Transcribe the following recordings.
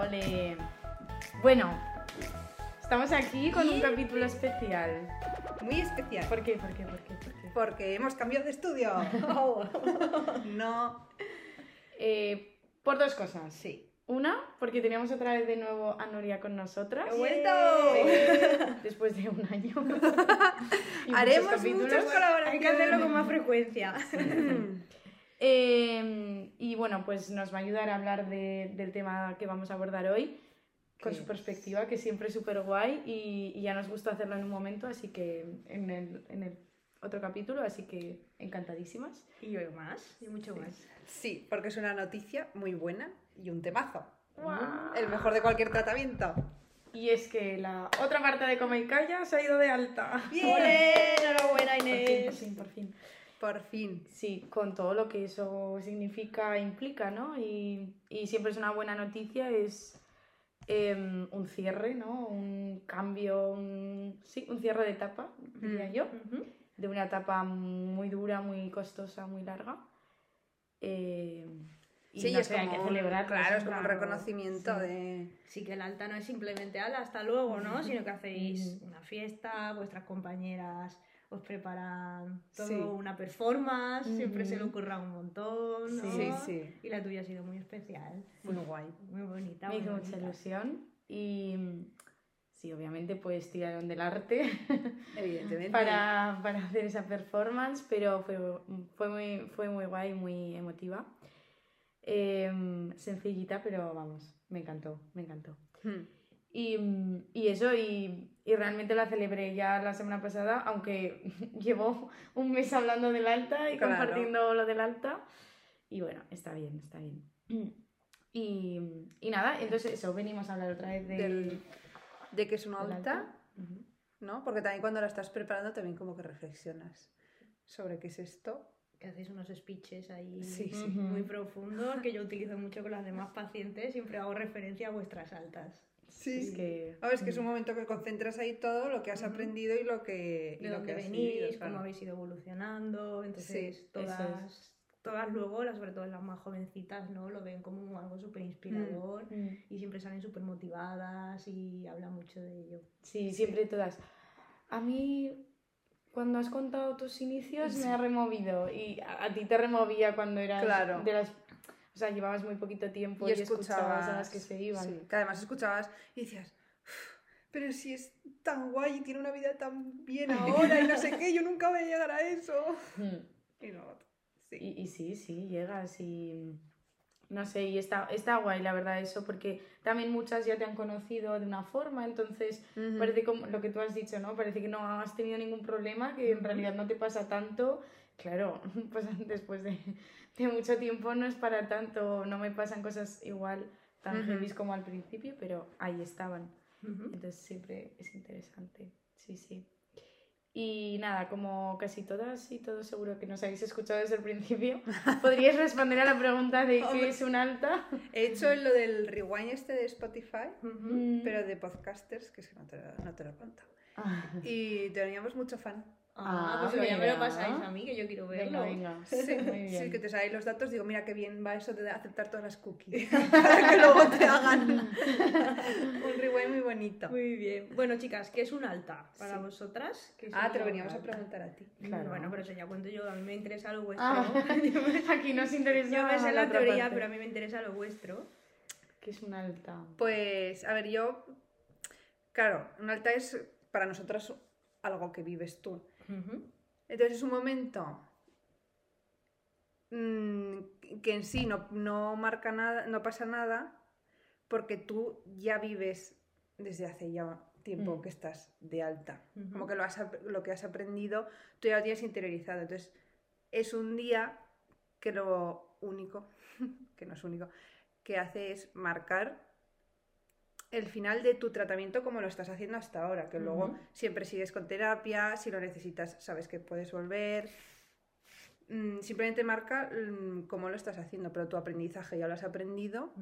Ole. Bueno, estamos aquí con un capítulo especial. Muy especial. ¿Por qué? ¿Por qué? ¿Por qué? ¿Por qué? Porque hemos cambiado de estudio. no. Eh, por dos cosas. Sí. Una, porque teníamos otra vez de nuevo a Nuria con nosotras. ¡He vuelto! Después de un año. Haremos capítulos. muchas colaboraciones. Hay que hacerlo con más frecuencia. Eh, y bueno, pues nos va a ayudar a hablar de- del tema que vamos a abordar hoy con ¿Qué su es? perspectiva, que siempre es súper guay y, y ya nos gusta hacerlo en un momento, así que en el, en el otro capítulo, así que encantadísimas. Y hoy más, y mucho más. Sí, porque es una noticia muy buena y un temazo. Guau. El mejor de cualquier tratamiento. Y es que la otra parte de Come y Calla se ha ido de alta. ¡Bien! ¡Enhorabuena, Por fin, por Inés! fin, por fin. Por fin. Sí, con todo lo que eso significa e implica, ¿no? Y, y siempre es una buena noticia, es em, un cierre, ¿no? Un cambio, un, sí, un cierre de etapa, diría Mm. yo, de una etapa muy dura, muy costosa, muy larga. Eh, y sí, no es sé, hay que celebrarlo. Claro, es sí. como un reconocimiento sí. de. Sí que el alta no es simplemente ala, hasta luego, ¿no? Sino que hacéis una fiesta, vuestras compañeras os preparan todo Sí. una performance, siempre se le ocurra un montón, ¿no? Sí, sí. Y la tuya ha sido muy especial, Muy guay. muy bonita. Me hizo mucha ilusión y sí, obviamente pues tiraron del arte. Evidentemente. para, para hacer esa performance, pero fue, fue, muy, fue muy guay, muy emotiva. Em, sencillita, pero vamos, me encantó, me encantó. Hmm. Y, mm, y eso, y, y realmente la celebré ya la semana pasada, aunque llevo un mes hablando del alta y Claro. compartiendo lo del alta. Y bueno, está bien, está bien. Y, y nada, entonces eso, venimos a hablar otra vez del, Del- De que es una del alta, Ujú. ¿no? Porque también cuando la estás preparando, también como que reflexionas sobre qué es esto. Que hacéis unos speeches ahí Sí, sí. muy profundos que yo utilizo mucho con las demás pacientes, siempre hago referencia a vuestras altas. Sí. Es que... A ver, es que es un momento que concentras ahí todo lo que has aprendido y lo que, y de lo dónde que has venís, vivido, cómo claro. habéis ido evolucionando. Entonces, Sí, todas, todas luego, las- sobre todo las más jovencitas, ¿no? Lo ven como algo súper inspirador Mm. y siempre salen súper motivadas y hablan mucho de ello. Sí, siempre todas. A mí, cuando has contado tus inicios, me ha removido. Y a, a ti te removía cuando eras Claro. de las... O sea, llevabas muy poquito tiempo y y, escuchabas, escuchabas a las que se iban. sí, que además escuchabas y decías "Uf, pero si es tan guay y tiene una vida tan bien ahora y no sé qué yo nunca voy a llegar a eso Mm. y no sí Y, y sí, sí, llegas y... No sé, y está, está guay la verdad eso, porque también muchas ya te han conocido de una forma, entonces Ujú. parece como lo que tú has dicho, ¿no? Parece que no has tenido ningún problema, que en realidad no te pasa tanto. Claro, pues después de, de mucho tiempo no es para tanto, no me pasan cosas igual tan heavy como al principio, pero ahí estaban. Ujú. Entonces siempre es interesante, sí, sí. Y nada, como casi todas y todos seguro que nos habéis escuchado desde el principio, podríais responder a la pregunta de qué es un alta. he hecho lo del rewind este de Spotify pero de podcasters que es que no te, no te lo contado Ah, y teníamos mucho fan Ah, pues ya me lo pasáis a mí, que yo quiero verlo. venga, venga. Sí, Muy bien. sí, que te salen los datos. Digo, mira qué bien va eso de aceptar todas las cookies. Para que luego te hagan un rewind muy bonito. Muy bien. Bueno, chicas, ¿qué es un alta para Sí. vosotras? ¿Qué es Ah, te lo veníamos a preguntar a ti. Claro. Bueno, pero eso ya cuento yo, a mí me interesa lo vuestro. Ah, aquí nos interesa Yo me sé la teoría, parte. pero a mí me interesa lo vuestro. ¿Qué es un alta? Pues, a ver, yo. Claro, un alta es para nosotras algo que vives tú. Entonces es un momento mm, que en sí no, no marca nada, no pasa nada, porque tú ya vives desde hace ya tiempo Mm. que estás de alta. Como que lo, has, lo que has aprendido, tú ya lo tienes interiorizado. Entonces, es un día que lo único, que no es único, que hace es marcar el final de tu tratamiento como lo estás haciendo hasta ahora, que luego siempre sigues con terapia, si lo necesitas sabes que puedes volver. Mm, Simplemente marca mm, cómo lo estás haciendo, pero tu aprendizaje ya lo has aprendido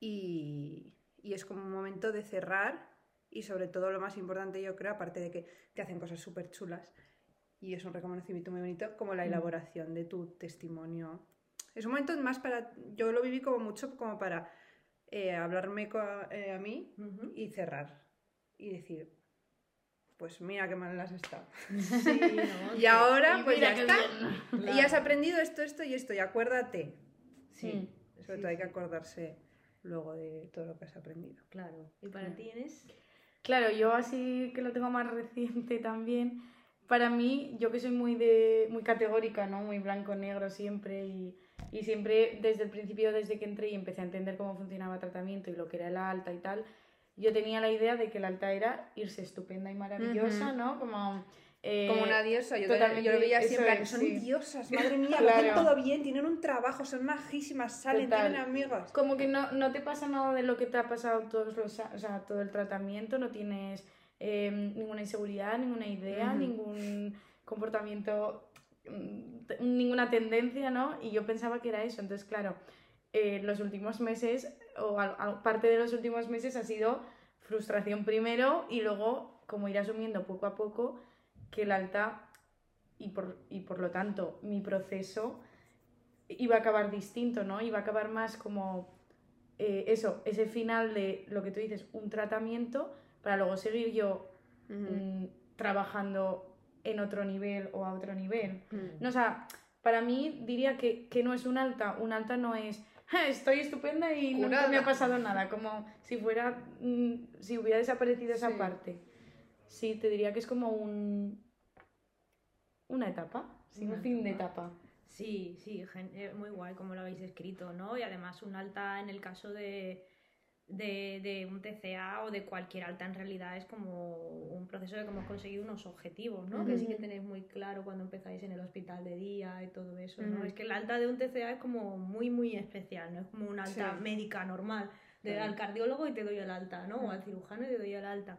y, y es como un momento de cerrar y sobre todo lo más importante yo creo, aparte de que te hacen cosas súper chulas y es un reconocimiento muy bonito, como la elaboración de tu testimonio. Es un momento más para, yo lo viví como mucho como para eh, hablarme co- eh, a mí y cerrar. Y decir, pues mira qué mal has estado. Sí, ¿no? Y ahora, Y pues ya está. bien. Y has aprendido esto, esto y esto, y acuérdate. Sí, Sobre sí, todo hay que acordarse luego de todo lo que has aprendido. Claro. ¿Y para ti, Inés? Claro, yo así que lo tengo más reciente también. Para mí, yo que soy muy de muy categórica, ¿no? Muy blanco-negro siempre y, y siempre desde el principio, desde que entré y empecé a entender cómo funcionaba el tratamiento y lo que era la alta y tal, yo tenía la idea de que la alta era irse estupenda y maravillosa, Ujú. ¿no? Como, eh, Como una diosa, yo, totalmente, yo lo veía siempre, es, son sí. diosas, madre mía, lo hacen todo bien, tienen un trabajo, son majísimas, salen, Total. tienen amigos. Como que no, no te pasa nada de lo que te ha pasado todos los, o sea, todo el tratamiento, no tienes eh, ninguna inseguridad, ninguna idea, Ujú. ningún comportamiento, ninguna tendencia, ¿no? Y yo pensaba que era eso. Entonces, claro, eh, los últimos meses, o parte de los últimos meses ha sido frustración primero y luego como ir asumiendo poco a poco que el alta y por, y por lo tanto mi proceso iba a acabar distinto, ¿no? Iba a acabar más como eh, eso, ese final de lo que tú dices, un tratamiento para luego seguir yo mm, trabajando en otro nivel o a otro nivel. Mm. No, o sea, para mí diría que, que no es un alta, un alta no es "Ja, estoy estupenda y nunca me Curada. ha pasado nada, como si fuera, mm, si hubiera desaparecido esa Sí. parte. Sí, te diría que es como un, una etapa, sí, un fin de etapa. Sí, sí, eh, muy guay como lo habéis escrito, ¿no? Y además un alta en el caso de, de, de un TCA o de cualquier alta en realidad es como un proceso de que hemos conseguido unos objetivos, ¿no? Que sí que tenéis muy claro cuando empezáis en el hospital de día y todo eso, ¿no? Ujú. Es que el alta de un TCA es como muy, muy especial, no es como una alta Sí. médica normal, de Claro. al cardiólogo y te doy el alta, ¿no? O al cirujano y te doy el alta.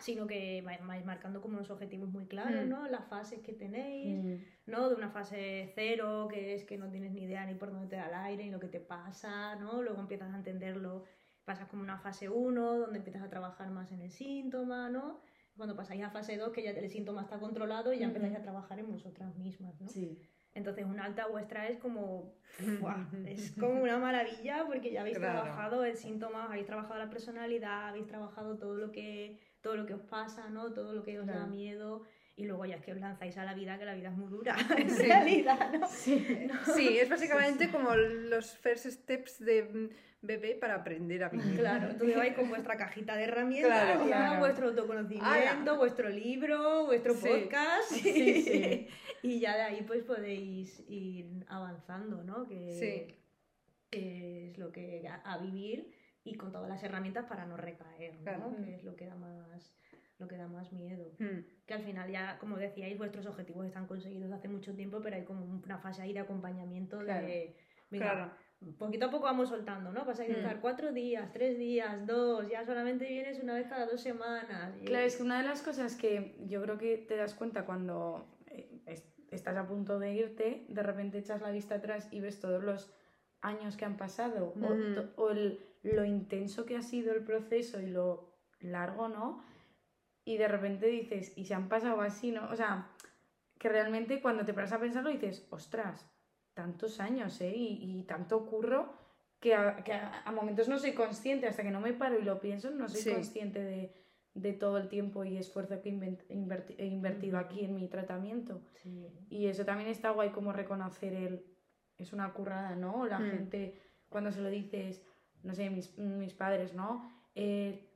Sino que vais vais marcando como unos objetivos muy claros. ¿no? Las fases que tenéis. ¿no? De una fase cero, que es que no tienes ni idea ni por dónde te da el aire, ni lo que te pasa, ¿no? Luego empiezas a entenderlo, pasas como una fase 1, donde empiezas a trabajar más en el síntoma, ¿no? Cuando pasáis a fase 2, que ya el síntoma está controlado y ya empezáis a trabajar en vosotras mismas, ¿no? Sí. Entonces, una alta vuestra es como. es como una maravilla porque ya habéis Claro. trabajado el síntoma, habéis trabajado la personalidad, habéis trabajado todo lo que, todo lo que os pasa, ¿no? Todo lo que os da Claro. miedo. Y luego ya es que os lanzáis a la vida, que la vida es muy dura, en Sí. realidad, ¿no? Sí. Sí, es básicamente como los first steps de bebé para aprender a vivir. Claro, entonces vais con vuestra cajita de herramientas, Claro, ya, claro. vuestro autoconocimiento, ¡Hala! vuestro libro, vuestro Sí. podcast, Sí, sí. y ya de ahí pues podéis ir avanzando, ¿no? Que, Sí. que es lo que a, a vivir y con todas las herramientas para no recaer, ¿no? Claro. Que es lo que da más lo que da más miedo. Mm. Que al final ya, como decíais, vuestros objetivos están conseguidos hace mucho tiempo, pero hay como una fase ahí de acompañamiento Claro. de venga, Claro. poquito a poco vamos soltando, ¿no? Pasáis de Mm. estar cuatro días, tres días, dos, ya solamente vienes una vez cada dos semanas. y- Claro, es que una de las cosas que yo creo que te das cuenta cuando eh, es- estás a punto de irte, de repente echas la vista atrás y ves todos los años que han pasado o o, el- lo intenso que ha sido el proceso y lo largo, ¿no? Y de repente dices, y se han pasado así, ¿no? O sea, que realmente cuando te paras a pensarlo dices, ostras, tantos años, ¿eh? Y, y tanto curro que, a, que a- a momentos no soy consciente, hasta que no me paro y lo pienso, no soy Sí. consciente de, de todo el tiempo y esfuerzo que inverti- he invertido aquí en mi tratamiento. Sí. Y eso también está guay como reconocer el... Es una currada, ¿no? La Mm. gente, cuando se lo dices, no sé, mis, mis padres, ¿no? Eh,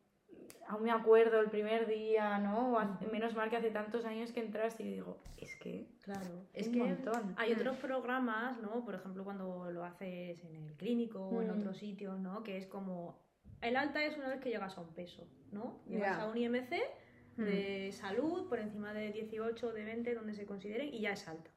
aún me acuerdo el primer día, ¿no? O hace- Ujú. menos mal que hace tantos años que entraste y digo, es que Claro, es un que montón. hay Mm. otros programas, ¿no? Por ejemplo, cuando lo haces en el clínico o en Mm. otros sitios, ¿no? Que es como... El alta es una vez que llegas a un peso, ¿no? Llegas a un IMC Mm. de salud por encima de 18 o de 20, donde se consideren, y ya es alta.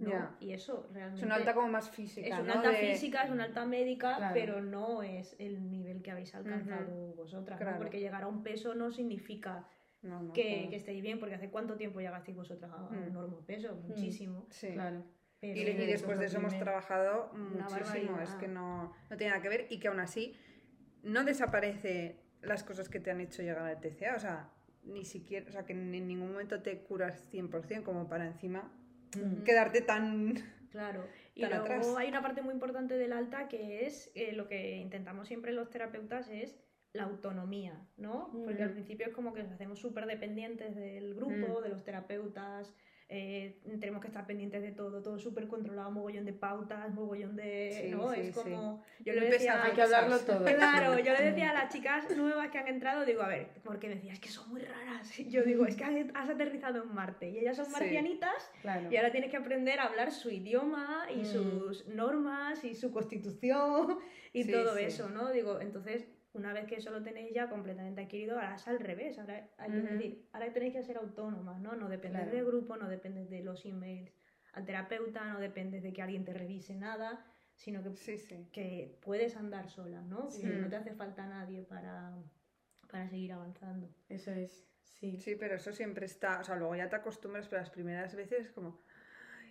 ¿No? Y eso realmente... Es una alta como más física. Es ¿no? una alta De- física, es una alta médica, Claro. pero no es el nivel que habéis alcanzado vosotras. Porque llegar a un peso no significa No, no, que, claro. que estéis bien, porque ¿hace cuánto tiempo llegasteis vosotras a, a un Mm. normopeso? Muchísimo. Sí. Claro. Pero- Y, y después de eso hemos trabajado muchísimo, es que no, no tiene nada que ver y que aún así no desaparece las cosas que te han hecho llegar al TCA, o sea, ni siquiera, o sea, que en ningún momento te curas 100% como para encima Quedarte tan Claro, y Tan luego atrás. hay una parte muy importante del alta que es eh, lo que intentamos siempre los terapeutas es la autonomía, ¿no? Porque al principio es como que nos hacemos súper dependientes del grupo, de los terapeutas, eh, tenemos que estar pendientes de todo, todo súper controlado, mogollón de pautas, mogollón de... Sí, ¿no? sí, es como... Yo le decía... pesado, Hay que hablarlo todo. Claro, yo le decía a las chicas nuevas que han entrado, digo, a ver, porque me decía, es que son muy raras. Yo digo, es que has aterrizado en Marte y ellas son marcianitas Claro. y ahora tienes que aprender a hablar su idioma y Mm. sus normas y su constitución y todo eso, ¿no? Digo, entonces, una vez que eso lo tenéis ya completamente adquirido, ahora es al revés. Ahora, hay que Ujú. decir, ahora tenéis que ser autónomas, ¿no? No dependes Claro. del grupo, no dependes de los emails al terapeuta, no dependes de que alguien te revise nada, sino que, Sí, sí. que puedes andar sola, ¿no? Sí. no te hace falta nadie para, para seguir avanzando. Eso es, sí. Sí, pero eso siempre está, o sea, luego ya te acostumbras, pero las primeras veces es como,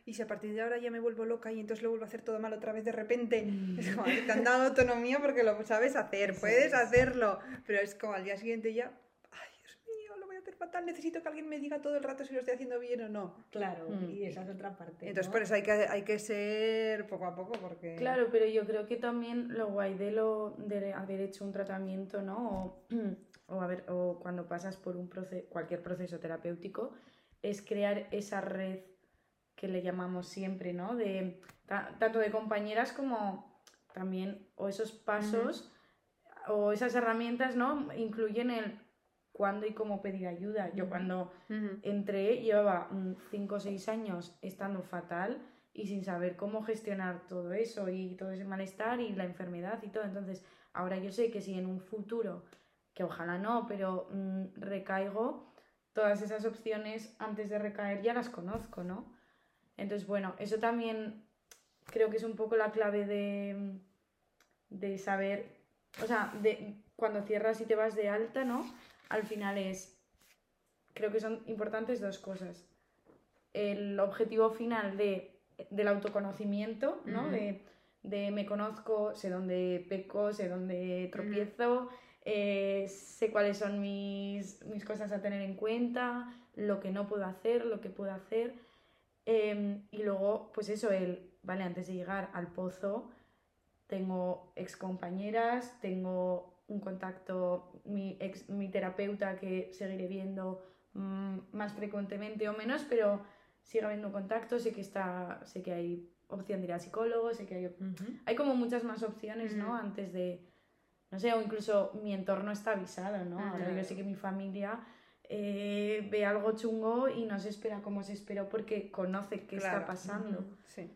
y si a partir de ahora ya me vuelvo loca y entonces lo vuelvo a hacer todo mal otra vez de repente, es como, te han dado autonomía porque lo sabes hacer, puedes es. hacerlo, pero es como al día siguiente ya, ay, Dios mío, lo voy a hacer fatal, necesito que alguien me diga todo el rato si lo estoy haciendo bien o no. Claro, Mm. y esa es otra parte. Entonces ¿no? por eso hay que, hay que ser poco a poco porque... Claro, pero yo creo que también lo guay de, lo, de haber hecho un tratamiento, ¿no? O, o, haber- o cuando pasas por un cualquier proceso terapéutico, es crear esa red que le llamamos siempre, ¿no? De, ta- tanto de compañeras como también, o esos pasos o esas herramientas, ¿no? Incluyen el cuándo y cómo pedir ayuda. Yo cuando entré, llevaba 5 o 6 años estando fatal y sin saber cómo gestionar todo eso y todo ese malestar y la enfermedad y todo. Entonces, ahora yo sé que si en un futuro, que ojalá no, pero mm, recaigo, todas esas opciones antes de recaer ya las conozco, ¿no? Entonces, bueno, eso también creo que es un poco la clave de, de saber, o sea, de cuando cierras y te vas de alta, ¿no? Al final es, creo que son importantes dos cosas. El objetivo final de, del autoconocimiento, ¿no? De, de me conozco, sé dónde peco, sé dónde tropiezo, eh, sé cuáles son mis, mis cosas a tener en cuenta, lo que no puedo hacer, lo que puedo hacer. Em, y luego, pues eso, el, vale, antes de llegar al pozo, tengo ex compañeras, tengo un contacto, mi, ex, mi terapeuta que seguiré viendo mm, más frecuentemente o menos, pero sigue habiendo contacto, sé que está, sé que hay opción de ir al psicólogo, sé que hay, hay como muchas más opciones, ¿no? Ujú. Antes de, no sé, o incluso mi entorno está avisado, ¿no? Ahora Ujú. yo sé que mi familia eh, ve algo chungo y no se espera como se esperó porque conoce qué Claro. está pasando. Sí.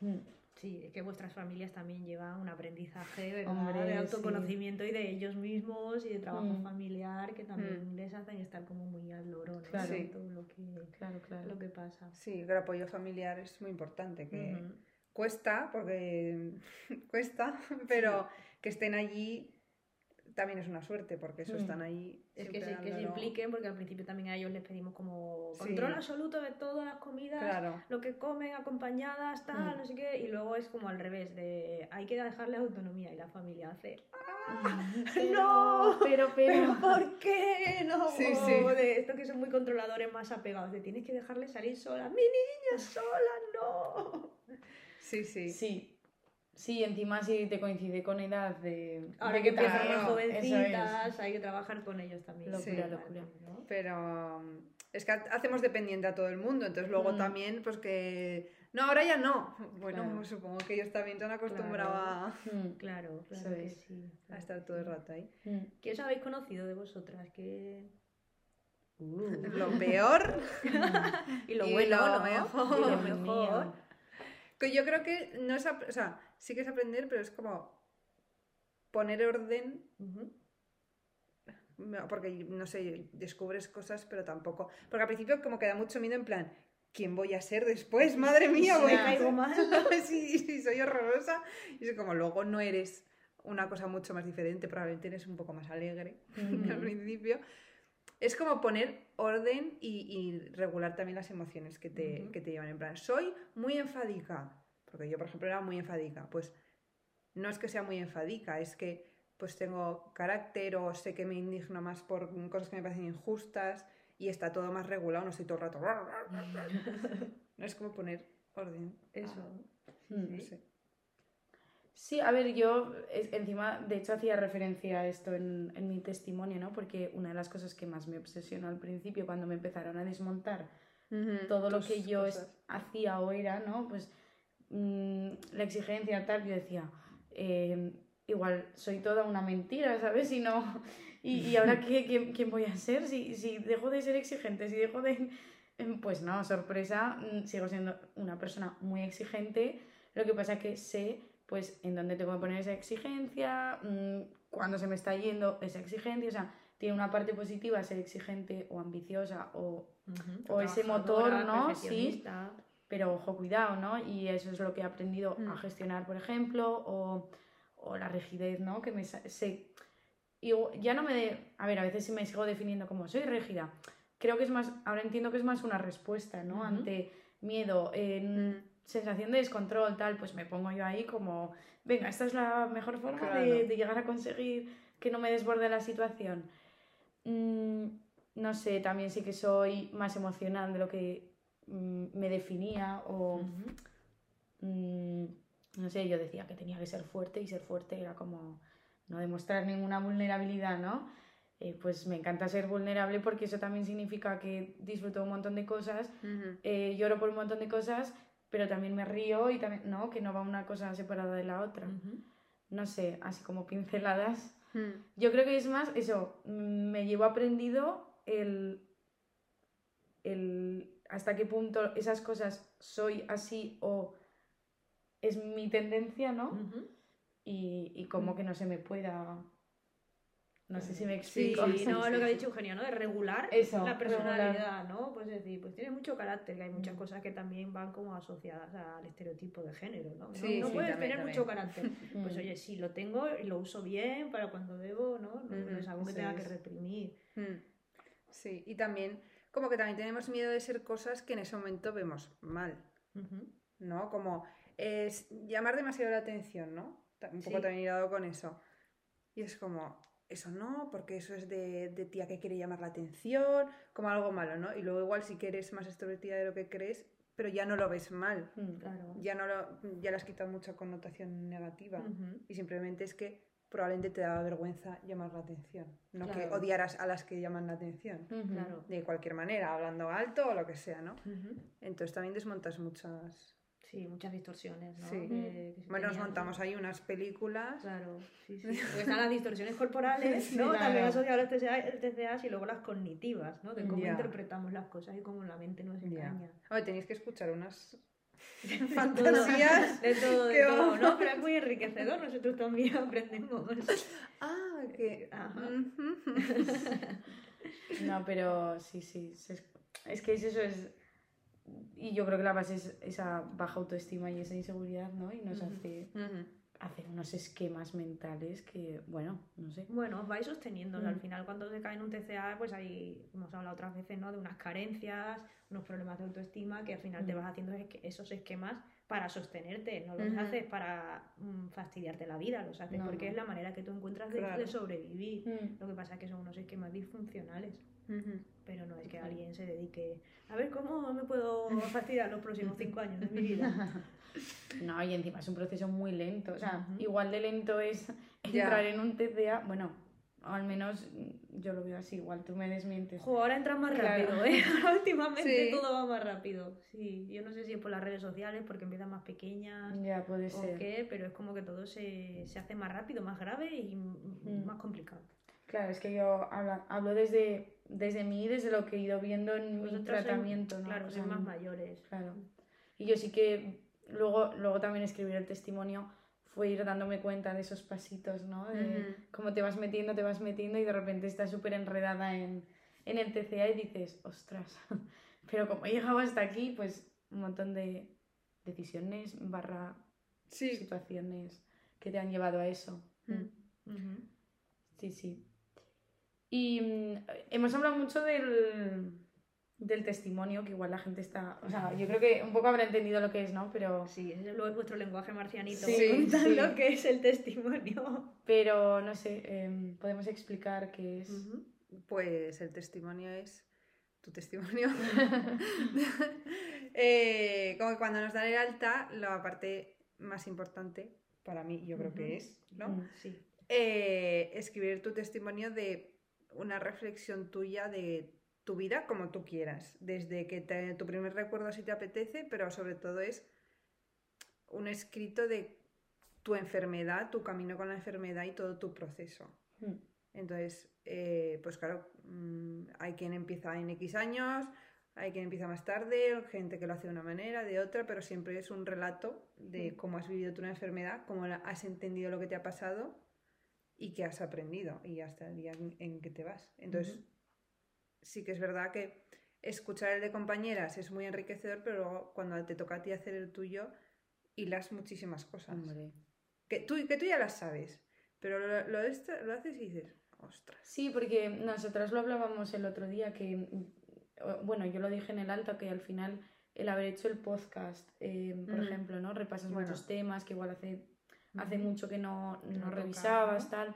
Mm. Sí, es que vuestras familias también llevan un aprendizaje ¿verdad? Hombre, de sí. autoconocimiento y de ellos mismos y de trabajo Mm. familiar que también les hacen estar como muy al loro ¿no? Claro. Sí. todo lo que, Claro, claro. lo que pasa. Sí, el apoyo familiar es muy importante, que Ujú. cuesta, porque cuesta, pero que estén allí también es una suerte, porque eso Mm. están ahí. Es que, siempre sí, que se impliquen porque al principio también a ellos les pedimos como Sí. control absoluto de todas las comidas, Claro. lo que comen acompañadas, tal, Mm. no sé qué, y luego es como al revés, de hay que dejarles autonomía y la familia hace, no, pero, pero. ¿pero por qué? No, Sí, sí. de esto que son muy controladores más apegados, de tienes que dejarle salir sola, mi niña sola, no. Sí, sí. Sí. Sí, encima si te coincide con edad de, Ahora de que empiezan Claro, es. jovencitas, hay que trabajar con ellos también. Locura, Sí, locura. ¿no? Pero um, es que ha- hacemos dependiente a todo el mundo, entonces luego Mm. también, pues que. No, ahora ya no. Bueno, Claro. supongo que ellos también se han acostumbrado a, Mm, Claro, claro que sí. a claro estar todo el rato ahí. mm. ¿Qué os habéis conocido de vosotras? ¿Qué... Lo peor. Y lo Y bueno, lo ¿no? mejor. Y lo mejor. Que yo creo que no es. O sea, sí que es aprender, pero es como poner orden porque no sé, descubres cosas, pero tampoco. Porque al principio como que da mucho miedo en plan, ¿quién voy a ser después? Madre mía, voy a caigo mal. sí, sí, soy horrorosa. Y es como luego no eres una cosa mucho más diferente, probablemente eres un poco más alegre al principio. Es como poner orden y, y regular también las emociones que te, que te llevan. En plan, soy muy enfadica, porque yo, por ejemplo, era muy enfadica. Pues no es que sea muy enfadica, es que pues tengo carácter o sé que me indigno más por cosas que me parecen injustas y está todo más regulado, no estoy todo el rato. No es como poner Orden. Eso. Mm. No sé. Sí, a ver, yo encima, de hecho, hacía referencia a esto en, en mi testimonio, ¿no? Porque una de las cosas que más me obsesionó al principio, cuando me empezaron a desmontar todo lo que yo es- hacía o era, ¿no? Pues mm, la exigencia tal, yo decía, eh, igual soy toda una mentira, ¿sabes? Y no, y, y ahora qué, quién voy a ser si, si dejo de ser exigente, si dejo de... Pues no, sorpresa, mm, sigo siendo una persona muy exigente, lo que pasa que sé pues en dónde tengo que poner esa exigencia, mm, cuando se me está yendo esa exigencia, o sea, tiene una parte positiva ser exigente o ambiciosa o. O ese motor, ¿no? Sí. Pero ojo, cuidado, ¿no? Y eso es lo que he aprendido Mm. a gestionar, por ejemplo, o, o la rigidez, ¿no? Que me sé. Y ya no me. de- a ver, a veces sí me sigo definiendo como soy rígida. Creo que es más. Ahora entiendo que es más una respuesta, ¿no? Ujú. Ante miedo, en Mm. sensación de descontrol, tal, pues me pongo yo ahí como. Venga, esta es la mejor forma Claro. de, de llegar a conseguir que no me desborde la situación. Mm, no sé, también sí que soy más emocional de lo que mm, me definía o mm, no sé, yo decía que tenía que ser fuerte y ser fuerte era como no demostrar ninguna vulnerabilidad, ¿no? Eh, pues me encanta ser vulnerable porque eso también significa que disfruto un montón de cosas, eh, lloro por un montón de cosas, pero también me río y también, ¿no? Que no va una cosa separada de la otra. No sé, así como pinceladas. Mm. Yo creo que es más eso, mm, me llevo aprendido el, el hasta qué punto esas cosas soy así o es mi tendencia, ¿no? Ujú. Y, y como que no se me pueda... No sé si me explico. Sí, no, lo que ha dicho Eugenia, ¿no? De regular Eso, la personalidad, regular. ¿no? Pues es decir, pues tienes mucho carácter, que hay muchas Mm. cosas que también van como asociadas al estereotipo de género, ¿no? No- Sí, no, sí, puedes también, tener también. mucho carácter. Pues Mm. oye, sí, lo tengo y lo uso bien para cuando debo, ¿no? No, no es algo que tenga que reprimir. Mm. Sí, y también, como que también tenemos miedo de ser cosas que en ese momento vemos mal. ¿no? Como es llamar demasiado la atención, ¿no? Un poco Sí. también hilado con eso. Y es como, eso no, porque eso es de, de tía que quiere llamar la atención, como algo malo, ¿no? Y luego igual sí que eres más extrovertida de lo que crees, pero ya no lo ves mal. Mm. Claro. Ya no lo, ya le has quitado mucha connotación negativa. Y simplemente es que probablemente te daba vergüenza llamar la atención. No que odiaras a las que llaman la atención. Claro. De cualquier manera, hablando alto o lo que sea, ¿no? Entonces también desmontas muchas... Sí, muchas distorsiones, ¿no? Sí. Bueno, nos montamos ahí unas películas. Claro, sí, sí. Porque están las distorsiones corporales, ¿no? claro. También asociadas a los TCA y luego las cognitivas, ¿no? De cómo interpretamos las cosas y cómo la mente nos engaña. Oye, tenéis que escuchar unas fantasías. De todo, de que todo, vamos. ¿no? Pero es muy enriquecedor, nosotros también aprendemos. Ah, que... Ajá. Ujú. No, pero sí, sí. Es, es que es eso es. Y yo creo que la base es esa baja autoestima y esa inseguridad, ¿no? Y nos Ujú. hace Ujú. Hacer unos esquemas mentales que, bueno, no sé. Bueno, os vais sosteniendo. sea, Mm. al final, cuando se cae en un TCA, pues hay, hemos hablado otras veces, ¿no? De unas carencias, unos problemas de autoestima, que al final te Mm. vas haciendo esos esquemas para sostenerte. No los Ujú. haces para mm, fastidiarte la vida, los haces No, porque no. es la manera que tú encuentras de, Claro. de sobrevivir. Mm. Lo que pasa es que son unos esquemas disfuncionales. Pero no es que alguien se dedique a ver cómo me puedo fastidiar los próximos cinco años de mi vida. No, y encima es un proceso muy lento. O sea, igual de lento es entrar en un TCA. Bueno, al menos yo lo veo así. Igual tú me desmientes. Jo, ahora entras más Claro. rápido, ¿eh? Últimamente Sí. todo va más rápido. Sí, yo no sé si es por las redes sociales, porque empiezan más pequeñas Ya puede o ser. qué, pero es como que todo se, se hace más rápido, más grave y Mm. más complicado. Claro, es que yo habla- hablo desde, desde mí, desde lo que he ido viendo en mi Vosotros sois- tratamiento, ¿no? Claro, O sea, más mayores. Claro. Y yo sí que luego, luego también escribir el testimonio fue ir dándome cuenta de esos pasitos, ¿no? De cómo te vas metiendo, te vas metiendo y de repente estás súper enredada en, en el TCA y dices, ostras, pero como he llegado hasta aquí, pues un montón de decisiones barra Sí. situaciones que te han llevado a eso. Mm. Ujú. Sí, sí. Y mm, hemos hablado mucho del, del testimonio, que igual la gente está. O sea, yo creo que un poco habrá entendido lo que es, ¿no? Pero, Sí, ese es lo- vuestro lenguaje marcianito. Sí, contando sí. lo que es el testimonio. pero no sé, em, podemos explicar qué es. Pues el testimonio es tu testimonio. Eh, como que cuando nos dan el alta, la parte más importante para mí, yo creo que es, ¿no? Mm. Sí. Eh, escribir tu testimonio de una reflexión tuya de tu vida como tú quieras, desde que te- tu primer recuerdo si te apetece, pero sobre todo es un escrito de tu enfermedad, tu camino con la enfermedad y todo tu proceso. Mm. Entonces, eh, pues claro, mm, hay quien empieza en X años, hay quien empieza más tarde, gente que lo hace de una manera, de otra, pero siempre es un relato de cómo has vivido una enfermedad, cómo has entendido lo que te ha pasado y qué has aprendido y hasta el día en, que te vas. Entonces. Sí que es verdad que escuchar el de compañeras es muy enriquecedor, pero luego cuando te toca a ti hacer el tuyo, hilas muchísimas cosas. Hombre. Que tú, que tú ya las sabes, pero lo, lo, lo haces y dices, ostras. Sí, porque nosotras lo hablábamos el otro día, que, mm, bueno, yo lo dije en el alto, que al final el haber hecho el podcast, eh, por Ujú. ejemplo, ¿no? Repasas Bueno. muchos temas que igual hace, hace mucho que no, no no revisabas, tocaba, tal.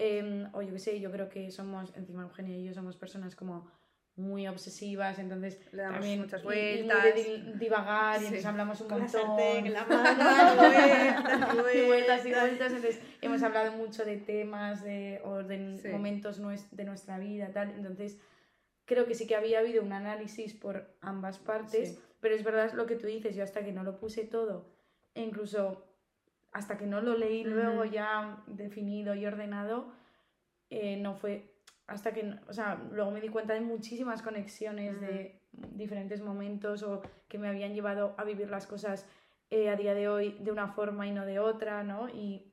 Eh, o yo qué sé, yo creo que somos, encima Eugenia y yo somos personas como muy obsesivas, entonces Le damos también muchas y- y muy vueltas. de di- divagar y Sí. entonces hablamos un Con la montón. sartén en la mano. vueltas y y vueltas y vueltas. vueltas. Entonces, hemos hablado mucho de temas de, o de Sí. momentos de nuestra vida, tal. Entonces, creo que sí que había habido un análisis por ambas partes, Sí. pero es verdad lo que tú dices, yo hasta que no lo puse todo, e incluso hasta que no lo leí luego ya definido y ordenado, eh, no fue hasta que, o sea, luego me di cuenta de muchísimas conexiones de diferentes momentos o que me habían llevado a vivir las cosas eh, a día de hoy de una forma y no de otra, ¿no? Y,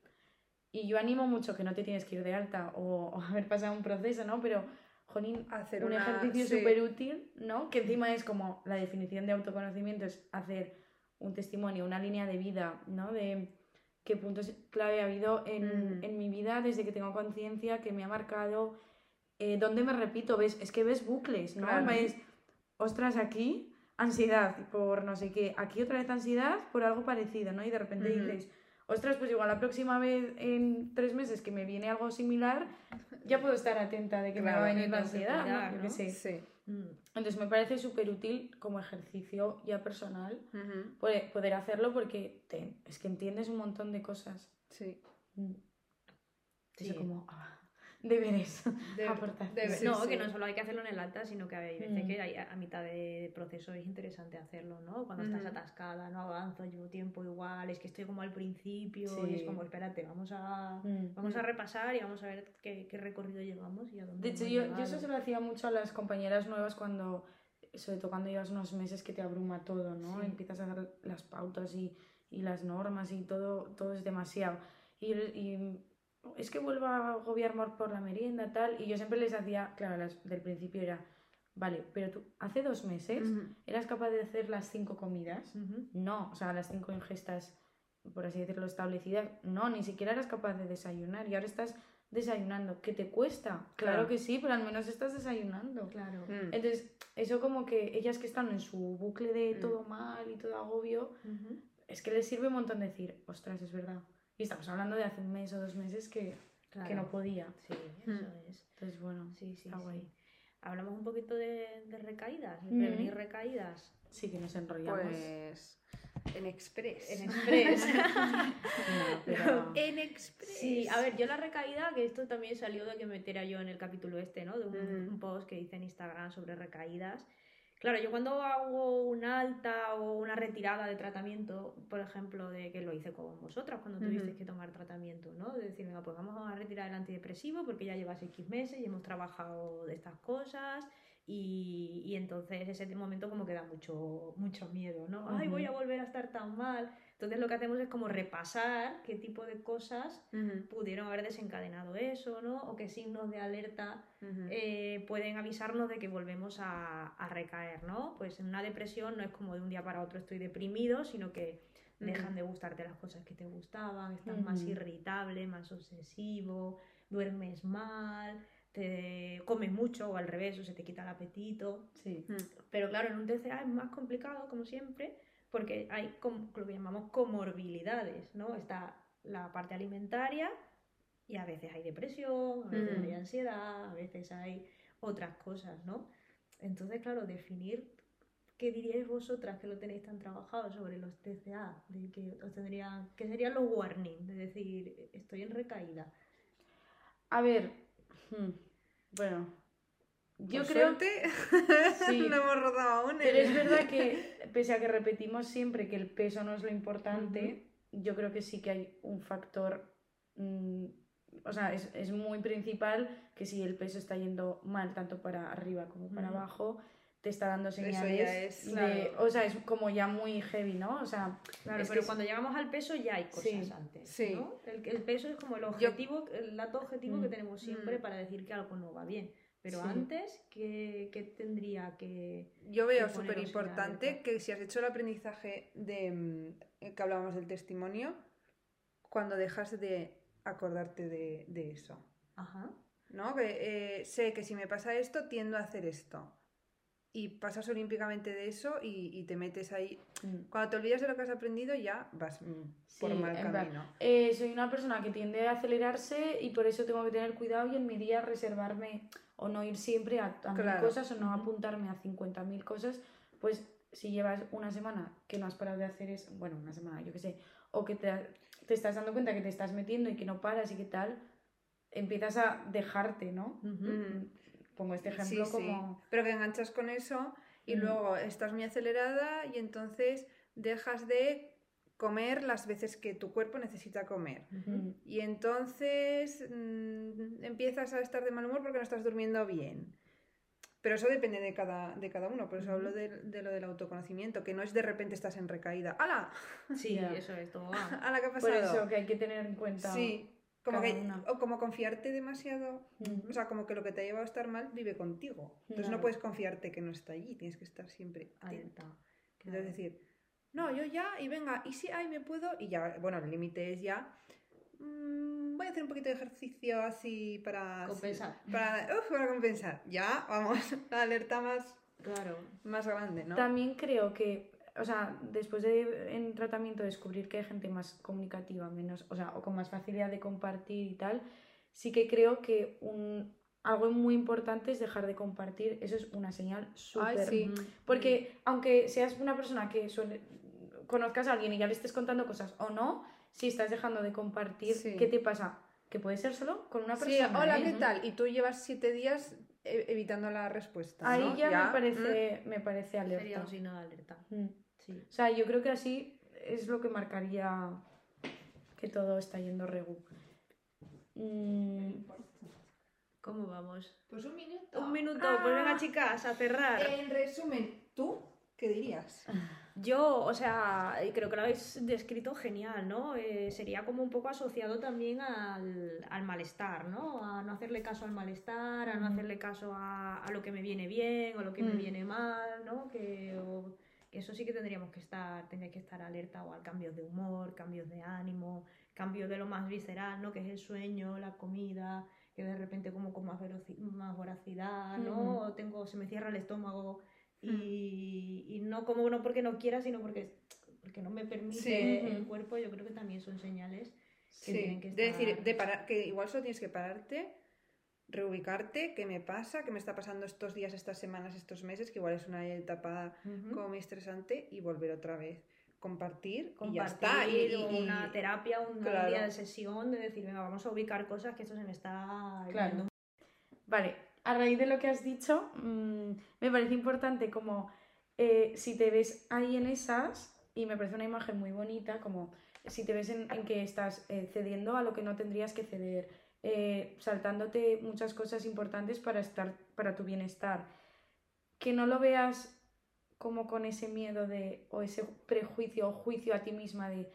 y yo animo mucho que no te tienes que ir de alta o, o haber pasado un proceso, ¿no? Pero, jolín, Hacer un una- ejercicio sí. súper útil, ¿no? Que encima es como la definición de autoconocimiento, es hacer un testimonio, una línea de vida, ¿no? De qué puntos clave ha habido en, Mm. en mi vida desde que tengo conciencia, que me ha marcado, eh, dónde me repito, ves, es que ves bucles, ¿no? Claro. Ves, ostras, aquí ansiedad por no sé qué, aquí otra vez ansiedad por algo parecido, ¿no? Y de repente dices, ostras, pues igual la próxima vez en tres meses que me viene algo similar, ya puedo estar atenta de que me va a venir la ansiedad, ¿no? Yo qué ¿no? sé. Sí. Mm. Entonces me parece súper útil como ejercicio ya personal poder, poder hacerlo porque te- es que entiendes un montón de cosas. Sí. Eso Sí. como ah, deberes. De- Aportación. debe- Sí, no, sí. que no solo hay que hacerlo en el alta, sino que hay veces Mm. que hay- a, mitad de proceso es interesante hacerlo, ¿no? Cuando estás Ujú. atascada, no avanzo, llevo tiempo igual, es que estoy como al principio, Sí. y es como, espérate, vamos a, Mm. vamos a repasar y vamos a ver qué, qué recorrido llevamos y a dónde De hecho, yo, yo eso se lo hacía mucho a las compañeras nuevas cuando, sobre todo cuando llevas unos meses que te abruma todo, ¿no? Sí. Empiezas a dar las pautas y, y las normas y todo, todo es demasiado. Y, y es que vuelvo a agobiarme por la merienda, tal. Y yo siempre les hacía, claro, las del principio era, vale, pero tú hace dos meses eras capaz de hacer las cinco comidas. No, o sea, las cinco ingestas, por así decirlo, establecidas. No, ni siquiera eras capaz de desayunar y ahora estás desayunando. ¿Qué te cuesta? Claro, Claro. que sí, pero al menos estás desayunando. Claro. Mm. Entonces, eso como que ellas que están en su bucle de Mm. todo mal y todo agobio, es que les sirve un montón decir, ostras, es verdad. Y estamos hablando de hace un mes o dos meses que, que no podía. Sí, eso es. Entonces, bueno, Sí, sí, está sí. guay. Hablamos un poquito de, de recaídas, de Mm. prevenir recaídas. Sí que nos enrollamos. Pues en Express. En Express. No, pero- En Express. Sí, a ver, yo la recaída, que esto también salió de que metiera yo en el capítulo este, ¿no? De un, Ujú. un post que hice en Instagram sobre recaídas. Claro, yo cuando hago una alta o una retirada de tratamiento, por ejemplo, de que lo hice con vosotras cuando tuvisteis que tomar tratamiento, ¿no? De decir, venga, pues vamos a retirar el antidepresivo porque ya llevas X meses y hemos trabajado de estas cosas y, y entonces ese momento como que da mucho, mucho miedo, ¿no? Ay, voy a volver a estar tan mal. Entonces lo que hacemos es como repasar qué tipo de cosas pudieron haber desencadenado eso, ¿no? O qué signos de alerta eh, pueden avisarnos de que volvemos a, a recaer, ¿no? Pues en una depresión no es como de un día para otro estoy deprimido, sino que dejan de gustarte las cosas que te gustaban, estás más irritable, más obsesivo, duermes mal, te comes mucho o al revés, o se te quita el apetito. Sí. Pero claro, en un TCA es más complicado, como siempre, porque hay lo que llamamos comorbilidades, ¿no? Está la parte alimentaria y a veces hay depresión, a veces Mm. hay ansiedad, a veces hay otras cosas, ¿no? Entonces, claro, definir qué diríais vosotras que lo tenéis tan trabajado sobre los TCA, de que os tendrían, que serían los warnings, de decir, estoy en recaída. A ver, hmm, bueno, yo Por creo suerte, Sí. no hemos rodado aún. Pero es verdad que, pese a que repetimos siempre que el peso no es lo importante, yo creo que sí que hay un factor, mm, o sea, es, es muy principal que si el peso está yendo mal, tanto para arriba como para abajo, te está dando señales ya es, de, claro. o sea, es como ya muy heavy, ¿no? O sea, Claro, que pero es- cuando llegamos al peso ya hay cosas Sí, antes. sí. ¿no? El, el peso es como el objetivo, el dato objetivo que Mm. tenemos siempre Mm. para decir que algo no va bien. Pero Sí. antes, ¿qué, qué tendría que...? Yo veo súper importante que si has hecho el aprendizaje de mm, eh, que hablábamos del testimonio, cuando dejas de acordarte de, de eso. Ajá. ¿No? Que eh, sé que si me pasa esto, tiendo a hacer esto. Y pasas olímpicamente de eso y, y te metes ahí. mm, Cuando te olvidas de lo que has aprendido, ya vas mm, por Sí, mal en plan, camino. Eh, soy una persona que tiende a acelerarse y por eso tengo que tener cuidado y en mi día reservarme o no ir siempre a, a mil Claro. cosas o no apuntarme a 50.000 cosas, pues si llevas una semana que no has parado de hacer es, bueno, una semana, yo qué sé, o que te, te estás dando cuenta que te estás metiendo y que no paras y que tal, empiezas a dejarte, ¿no? Mm. Pongo este Sí, ejemplo sí. como... Pero que enganchas con eso y Mm. luego estás muy acelerada y entonces dejas de comer las veces que tu cuerpo necesita comer. Y entonces mm, empiezas a estar de mal humor porque no estás durmiendo bien. Pero eso depende de cada, de cada uno. Por eso hablo de, de lo del autoconocimiento, que no es de repente estás en recaída. ¡Hala! Sí, eso es todo. ¡Hala, qué ha Por pasado! eso que hay que tener en cuenta... sí. Como que, o como confiarte demasiado. O sea, como que lo que te ha llevado a estar mal vive contigo. Entonces no puedes confiarte que no está allí. Tienes que estar siempre atenta. Entonces decir, no, yo ya, y venga, y si, ay, me puedo, y ya, bueno, el límite es ya, mm, voy a hacer un poquito de ejercicio así para... Compensar. Para, uf, para compensar. Ya, vamos, la alerta más, Claro. más grande, ¿no? También creo que, o sea, después de en tratamiento descubrir que hay gente más comunicativa, menos, o sea, o con más facilidad de compartir y tal, sí que creo que un, algo muy importante es dejar de compartir. Eso es una señal súper. sí. Porque aunque seas una persona que suele, conozcas a alguien y ya le estés contando cosas o no, si estás dejando de compartir, Sí. ¿qué te pasa? Que puede ser solo con una Sí, persona. hola, ¿eh? ¿qué tal? Y tú llevas siete días e- evitando la respuesta, Ahí ¿no? ya, me mm, parece, me parece alerta. Sería un signo de alerta. Mm. Sí. O sea, yo creo que así es lo que marcaría que todo está yendo regu. Mm, ¿Cómo vamos? Pues un minuto. Un minuto, pues venga chicas, a cerrar. En resumen, ¿tú qué dirías? Yo, o sea, creo que lo habéis descrito genial, ¿no? Eh, sería como un poco asociado también al, al malestar, ¿no? A no hacerle caso al malestar, a no hacerle caso a, a lo que me viene bien o lo que me Mm. viene mal, ¿no? Que, o- que eso sí que tendríamos que estar, tendría que estar alerta o al cambios de humor, cambios de ánimo, cambios de lo más visceral, ¿no? Que es el sueño, la comida, que de repente como con más, más voracidad, ¿no? O tengo, se me cierra el estómago y, y no como no porque no quiera, sino porque, porque no me permite Sí. el cuerpo, yo creo que también son señales que Sí, tienen que de decir, estar- de parar, que igual solo tienes que pararte, reubicarte, qué me pasa, qué me está pasando estos días, estas semanas, estos meses, que igual es una etapa Ujú. como muy estresante, y volver otra vez. Compartir, y ya compartir está. Y, y- una terapia, un claro. día de sesión, de decir, venga, vamos a ubicar cosas que esto se me está Claro. Vale, a raíz de lo que has dicho, mm, me parece importante como eh, si te ves ahí en esas, y me parece una imagen muy bonita, como si te ves en, en que estás eh, cediendo a lo que no tendrías que ceder, eh, saltándote muchas cosas importantes para, estar, para tu bienestar, que no lo veas como con ese miedo de, o ese prejuicio o juicio a ti misma de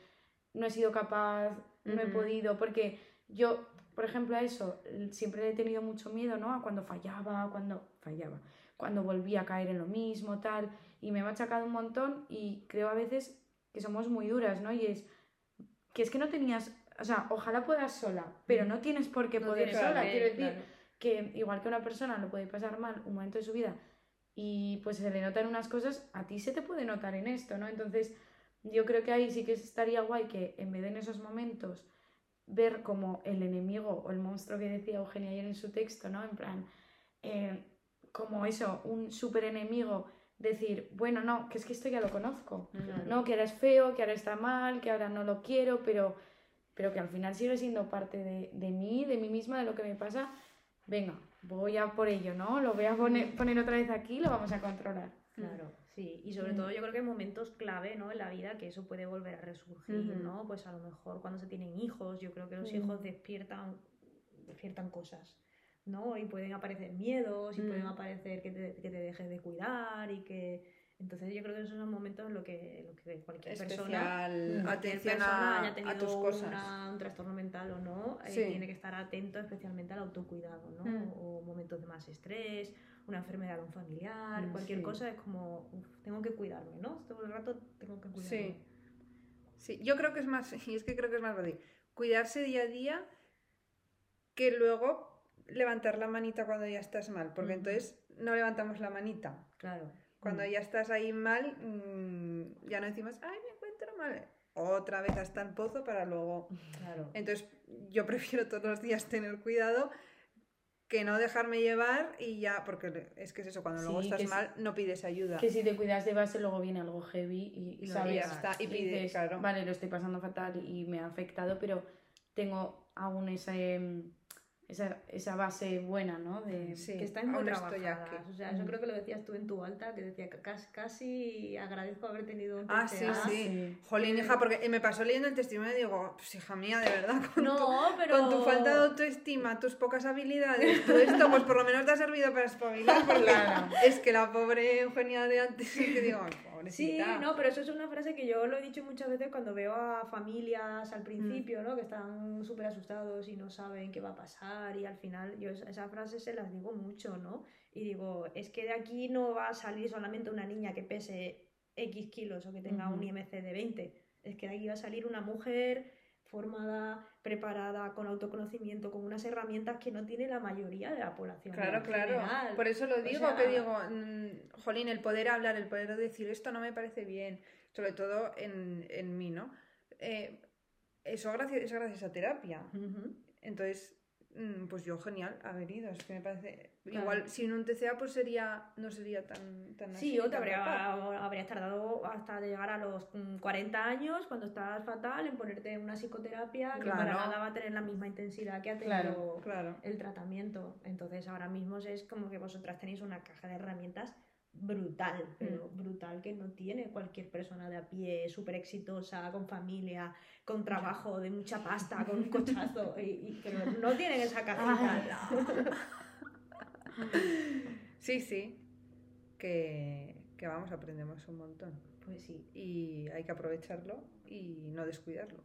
no he sido capaz, no he podido, porque yo, por ejemplo, a eso siempre he tenido mucho miedo, ¿no? A cuando fallaba, cuando fallaba, cuando volvía a caer en lo mismo, tal, y me he machacado un montón y creo a veces que somos muy duras, ¿no? Y es que es que no tenías, o sea, ojalá puedas sola, pero no tienes por qué No poder sola, quiero decir, claro. que igual que una persona le puede pasar mal un momento de su vida y pues se le notan unas cosas, a ti se te puede notar en esto, ¿no? Entonces, yo creo que ahí sí que estaría guay que en vez de en esos momentos ver como el enemigo o el monstruo que decía Eugenia ayer en su texto, ¿no? En plan, eh, como eso, un súper enemigo, decir, bueno, no, que es que esto ya lo conozco. Claro. No, que ahora es feo, que ahora está mal, que ahora no lo quiero, pero, pero que al final sigue siendo parte de, de mí, de mí misma, de lo que me pasa. Venga, voy a por ello, ¿no? Lo voy a poner, poner otra vez aquí, lo vamos a controlar. Claro, sí. Y sobre Mm. todo yo creo que hay momentos clave, ¿no? En la vida que eso puede volver a resurgir, Ujú. ¿no? Pues a lo mejor cuando se tienen hijos, yo creo que los Mm. hijos despiertan, despiertan cosas, ¿no? Y pueden aparecer miedos, y pueden Mm. aparecer que te, que te dejes de cuidar y que... Entonces yo creo que esos son momentos en los que, lo que cualquier persona... Especial Mm. cualquier atención persona a, haya a tenido tus cosas. una- un trastorno mental o no, eh, Sí. tiene que estar atento especialmente al autocuidado, ¿no? Mm. O momentos de más estrés, una enfermedad de un familiar, Mm, cualquier sí. cosa es como, "Uf, tengo que cuidarme, ¿no? Todo el rato tengo que cuidarme. Sí. Sí, yo creo que es más, y es que creo que es más fácil, cuidarse día a día que luego levantar la manita cuando ya estás mal, porque entonces no levantamos la manita. Claro. Cuando Mm. ya estás ahí mal, mm, ya no decimos, ay, me encuentro mal. Otra vez hasta el pozo para luego. Claro. Entonces, yo prefiero todos los días tener cuidado que no dejarme llevar y ya, porque es que es eso, cuando luego Sí, estás mal, no pides ayuda. Que si te cuidas de base, luego viene algo heavy y, Y lo sabes. está, y pide, dices, claro. Vale, lo estoy pasando fatal y me ha afectado, pero tengo aún ese, mm, esa, esa base buena, ¿no? De, Sí, que están muy trabajadas. O sea, eso Mm. creo que lo decías tú en tu alta, que decía que casi, casi agradezco haber tenido un Ah, sí, TCA. sí. Jolín, hija, porque me pasó leyendo el testimonio y digo, pues hija mía, de verdad, con, No, tu, pero... con tu falta de autoestima, tus pocas habilidades, todo esto, pues por lo menos te ha servido para espabilar, porque Claro. es que la pobre Eugenia de antes, es que digo, "Ay, Sí, no, pero eso es una frase que yo lo he dicho muchas veces cuando veo a familias al principio, ¿no? Que están súper asustados y no saben qué va a pasar y al final yo esa- frase se las digo mucho, ¿no? Y digo, es que de aquí no va a salir solamente una niña que pese X kilos o que tenga un Ujú. IMC de 20. Es que de aquí va a salir una mujer formada, preparada, con autoconocimiento, con unas herramientas que no tiene la mayoría de la población. Claro, claro. general. Por eso lo O digo, sea- que digo, mm, jolín, el poder hablar, el poder decir esto no me parece bien, sobre todo en, en mí, ¿no? Eh, eso gracias, es gracias a terapia. Entonces, pues yo genial haber ido, es que me parece... Claro. Igual, sin un TCA, pues sería, no sería tan, tan Sí, así, yo te habría, habrías tardado hasta llegar a los mm, 40 años, cuando estás fatal, en ponerte una psicoterapia que para Claro. nada va a tener la misma intensidad que ha tenido Claro, Claro. el tratamiento. Entonces ahora mismo es como que vosotras tenéis una caja de herramientas brutal, pero brutal que no tiene cualquier persona de a pie, súper exitosa, con familia, con trabajo, de mucha pasta, con un cochazo, y, y que no, no tienen esa cajita. Sí, sí, que, que vamos, aprendemos un montón. Pues sí, Y hay que aprovecharlo y no descuidarlo.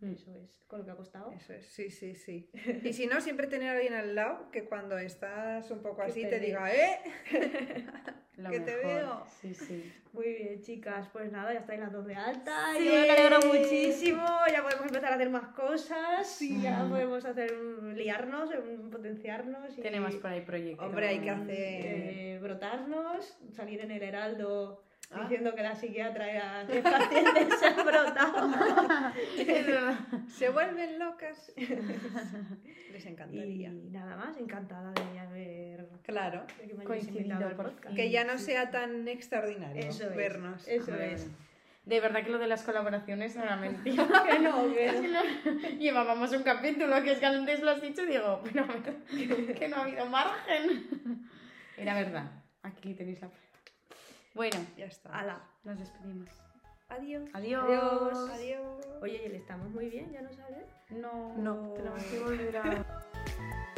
eso es, con lo que ha costado. Eso es, sí, sí, sí. Y si no, siempre tener a alguien al lado que cuando estás un poco así te diga, ¡eh! Lo Que te mejor. veo. Sí, sí. Muy bien, chicas, pues nada, ya estáis las dos de alta. Sí. Yo me alegro muchísimo. Ya podemos empezar a hacer más cosas. Y ya podemos hacer liarnos, potenciarnos. Y, Tenemos por ahí proyectos. Hombre, hay que mm, hacer- eh, brotarnos, salir en el Heraldo Ah. diciendo que la psiquiatra era 10 pacientes se han brotado. Se vuelven locas. Les y encantaría. nada más, encantada de haber Claro. de que Coincidido al podcast. Que ya no Sí. sea tan extraordinario Eso es, vernos. Eso Joder. es. De verdad que lo de las colaboraciones no era mentira. Que no, que que Llevábamos un capítulo que es que antes lo has dicho y digo, pero que no ha habido margen. Era verdad. Aquí tenéis la. Bueno, Ya está. Ala. nos despedimos. Adiós. Adiós. Adiós. Adiós. Oye, ¿y le estamos muy bien? ¿Ya no sale? No, No. tenemos que volver a...